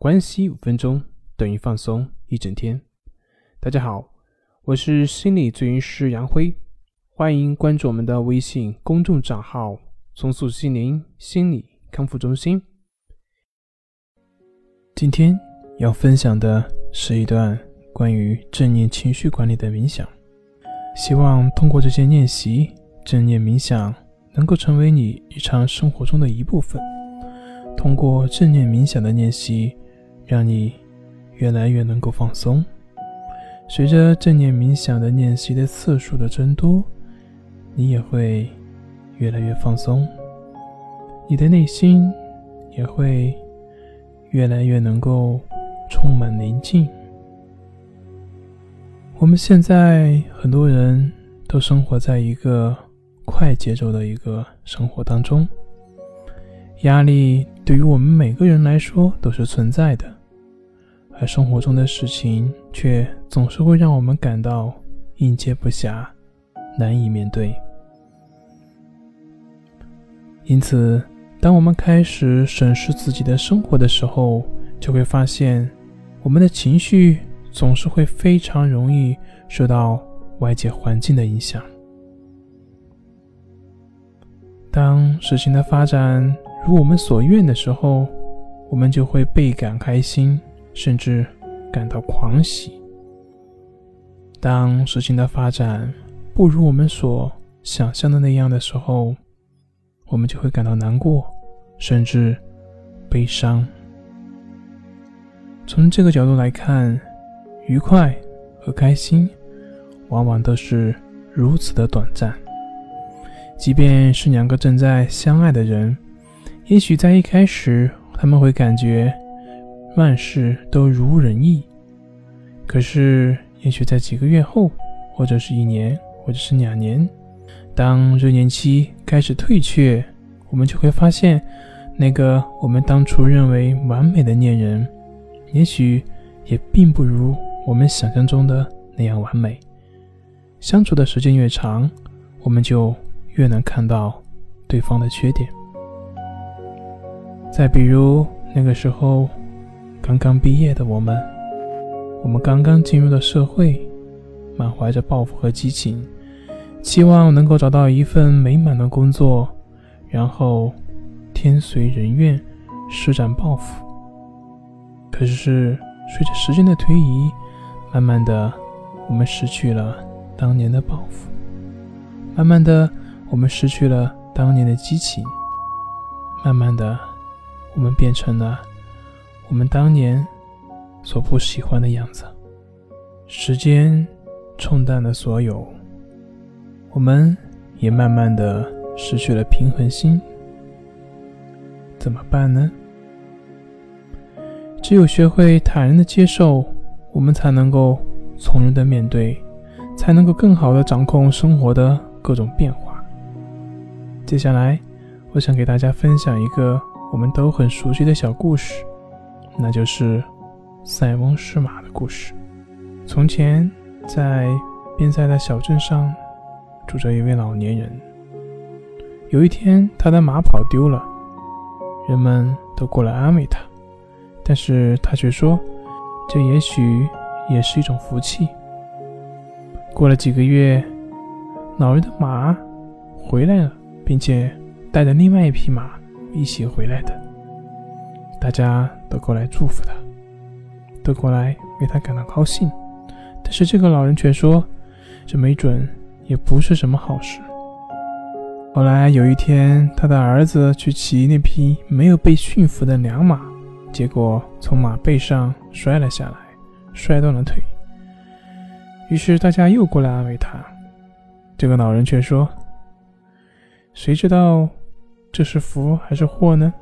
关系五分钟等于放松一整天。大家好，我是心理咨询师杨辉，欢迎关注我们的微信公众账号“重塑心灵心理康复中心”。今天要分享的是一段关于正念情绪管理的冥想，希望通过这些练习，正念冥想能够成为你日常生活中的一部分。通过正念冥想的练习，让你越来越能够放松。随着正念冥想的练习的次数的增多，你也会越来越放松，你的内心也会越来越能够充满宁静。我们现在很多人都生活在一个快节奏的一个生活当中。压力对于我们每个人来说都是存在的，而生活中的事情却总是会让我们感到应接不暇，难以面对。因此，当我们开始审视自己的生活的时候，就会发现，我们的情绪总是会非常容易受到外界环境的影响。当事情的发展，如我们所愿的时候，我们就会倍感开心，甚至感到狂喜。当事情的发展不如我们所想象的那样的时候，我们就会感到难过，甚至悲伤。从这个角度来看，愉快和开心往往都是如此的短暂。即便是两个正在相爱的人。也许在一开始，他们会感觉万事都如人意。可是，也许在几个月后，或者是一年，或者是两年，当热恋期开始退却，我们就会发现，那个我们当初认为完美的恋人，也许也并不如我们想象中的那样完美。相处的时间越长，我们就越能看到对方的缺点。再比如那个时候，刚刚毕业的我们，我们刚刚进入了社会，满怀着抱负和激情，期望能够找到一份美满的工作，然后天随人愿，施展抱负。可是随着时间的推移，慢慢的，我们失去了当年的抱负，慢慢的，我们失去了当年的激情，慢慢的。我们变成了我们当年所不喜欢的样子，时间冲淡了所有，我们也慢慢的失去了平衡心。怎么办呢？只有学会坦然的接受，我们才能够从容的面对，才能够更好的掌控生活的各种变化。接下来，我想给大家分享一个。我们都很熟悉的小故事，那就是塞翁失马的故事。从前，在边塞的小镇上，住着一位老年人。有一天，他的马跑丢了，人们都过来安慰他，但是他却说：“这也许也是一种福气。”过了几个月，老人的马回来了，并且带着另外一匹马。一起回来的，大家都过来祝福他，都过来为他感到高兴。但是这个老人却说：“这没准也不是什么好事。”后来有一天，他的儿子去骑那匹没有被驯服的良马，结果从马背上摔了下来，摔断了腿。于是大家又过来安慰他，这个老人却说：“谁知道？”这是福还是祸呢？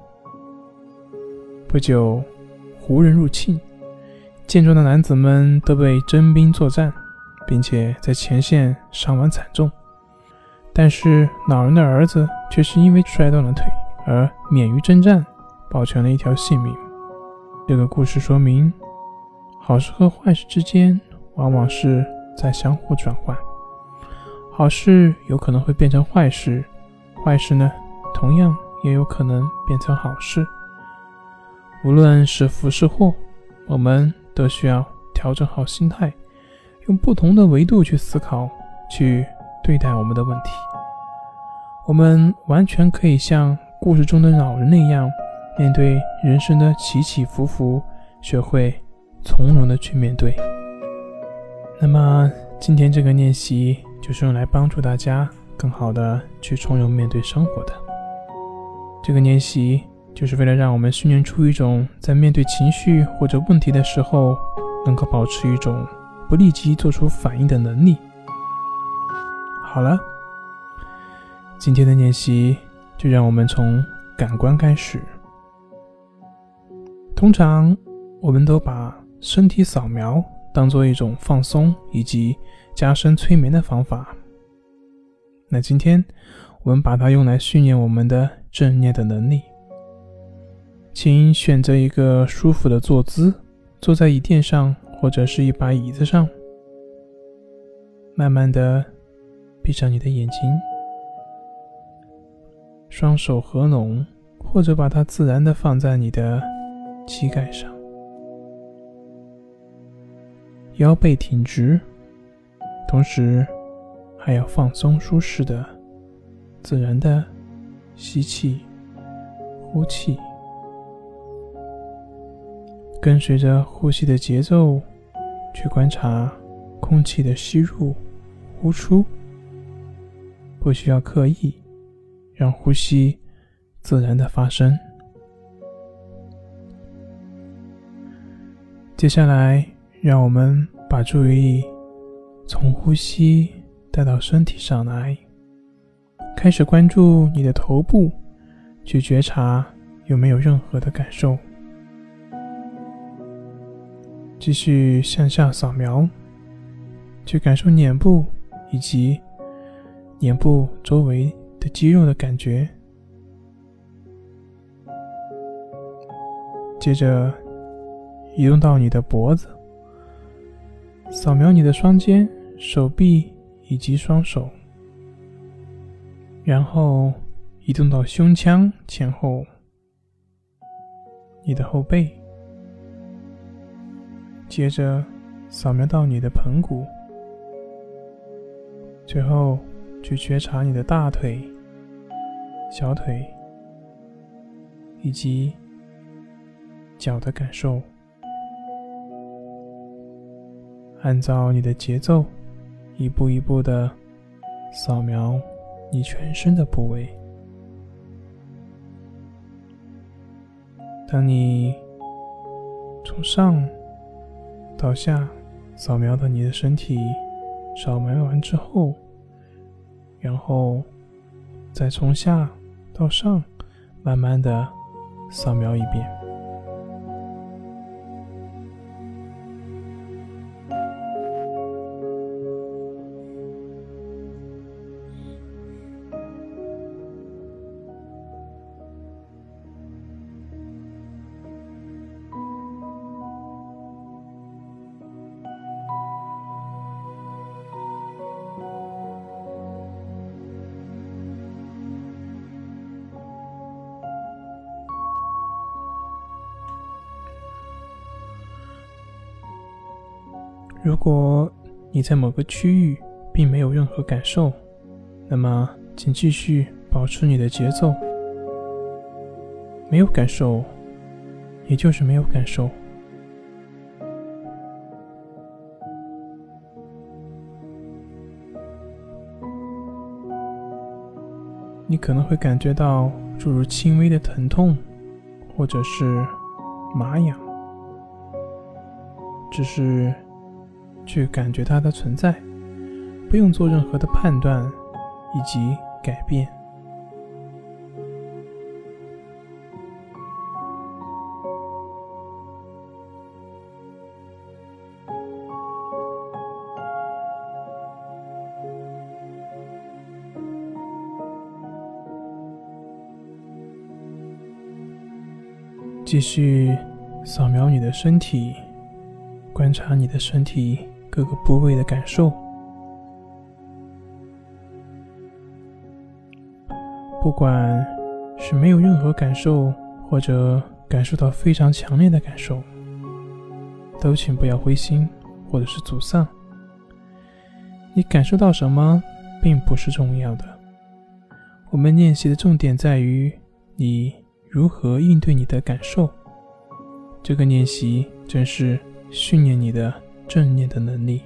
不久，胡人入侵，健壮的男子们都被征兵作战，并且在前线伤亡惨重。但是老人的儿子却是因为摔断了腿而免于征战，保全了一条性命。这个故事说明，好事和坏事之间往往是在相互转换，好事有可能会变成坏事，坏事呢？同样也有可能变成好事。无论是福是祸，我们都需要调整好心态，用不同的维度去思考，去对待我们的问题。我们完全可以像故事中的老人那样，面对人生的起起伏伏，学会从容的去面对。那么，今天这个练习就是用来帮助大家更好的去从容面对生活的。这个练习就是为了让我们训练出一种在面对情绪或者问题的时候，能够保持一种不立即做出反应的能力。好了。今天的练习就让我们从感官开始。通常，我们都把身体扫描当做一种放松以及加深催眠的方法。那今天，我们把它用来训练我们的正念的能力。请选择一个舒服的坐姿，坐在椅垫上或者是一把椅子上，慢慢的闭上你的眼睛。双手合拢，或者把它自然的放在你的膝盖上，腰背挺直，同时还要放松、舒适的、自然的吸气、呼气，跟随着呼吸的节奏去观察空气的吸入、呼出，不需要刻意。让呼吸自然的发生。接下来，让我们把注意力从呼吸带到身体上来，开始关注你的头部，去觉察有没有任何的感受。继续向下扫描，去感受脸部以及脸部周围的。肌肉的感觉，接着移动到你的脖子，扫描你的双肩、手臂以及双手，然后移动到胸腔前后，你的后背，接着扫描到你的盆骨，最后去觉察你的大腿。小腿以及脚的感受，按照你的节奏，一步一步的扫描你全身的部位。当你从上倒下扫描到你的身体，扫描完之后，然后再从下。到上，慢慢的扫描一遍。如果你在某个区域并没有任何感受，那么请继续保持你的节奏。没有感受，也就是没有感受。你可能会感觉到诸如轻微的疼痛，或者是麻痒，只是。去感觉它的存在，不用做任何的判断以及改变。继续扫描你的身体，观察你的身体。各个部位的感受，不管是没有任何感受，或者感受到非常强烈的感受，都请不要灰心或者是沮丧。你感受到什么，并不是重要的。我们练习的重点在于你如何应对你的感受。这个练习正是训练你的正念的能力。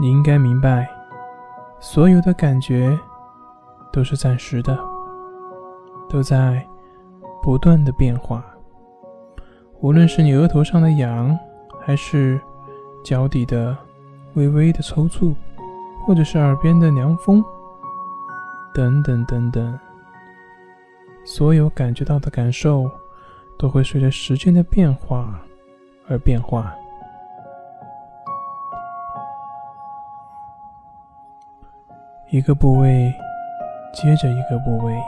你应该明白，所有的感觉都是暂时的，都在不断的变化。无论是你额头上的痒，还是脚底的微微的抽搐，或者是耳边的凉风，等等等等，所有感觉到的感受都会随着时间的变化而变化。一个部位接着一个部位，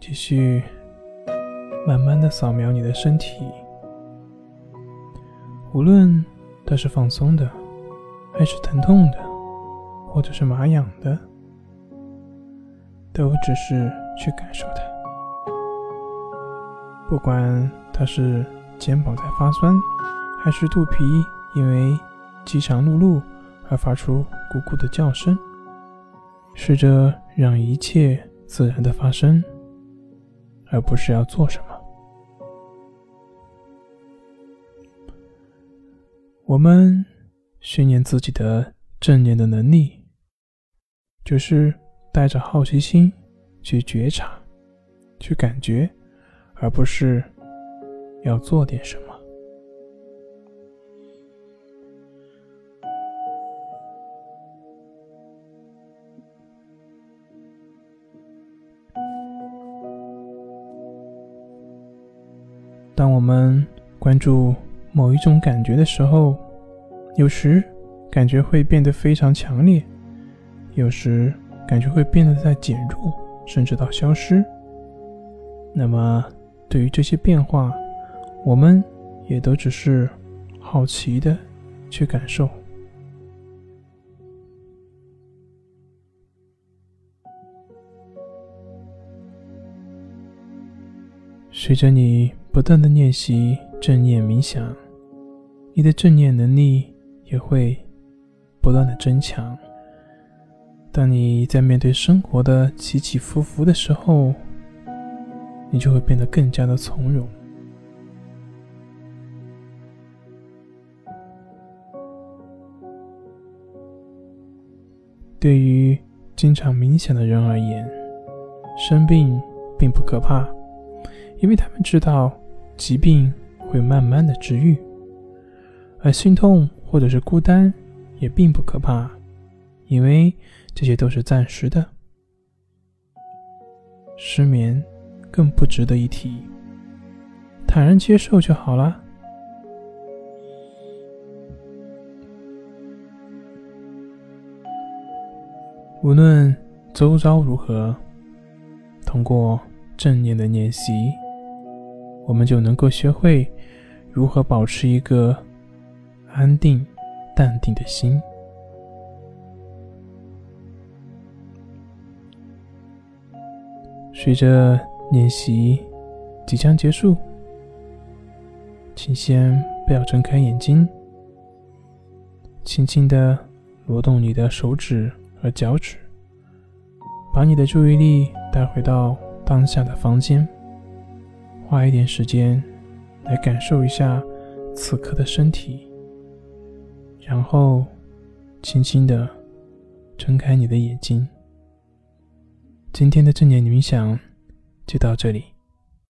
继续慢慢的扫描你的身体，无论它是放松的，还是疼痛的，或者是麻痒的，都只是去感受它。不管它是肩膀在发酸，还是肚皮因为饥肠辘辘而发出。咕咕的叫声，试着让一切自然的发生，而不是要做什么。我们训练自己的正念的能力，就是带着好奇心去觉察、去感觉，而不是要做点什么。当我们关注某一种感觉的时候，有时感觉会变得非常强烈，有时感觉会变得在减弱，甚至到消失。那么，对于这些变化，我们也都只是好奇的去感受。随着你。不断的练习正念冥想，你的正念能力也会不断的增强。当你在面对生活的起起伏伏的时候，你就会变得更加的从容。对于经常冥想的人而言，生病并不可怕，因为他们知道。疾病会慢慢的治愈，而心痛或者是孤单也并不可怕，因为这些都是暂时的。失眠更不值得一提，坦然接受就好了。无论周遭如何，通过正念的练习。我们就能够学会如何保持一个安定、淡定的心。随着练习即将结束，请先不要睁开眼睛，轻轻的挪动你的手指和脚趾，把你的注意力带回到当下的房间。花一点时间来感受一下此刻的身体，然后轻轻的睁开你的眼睛。今天的正念冥想就到这里。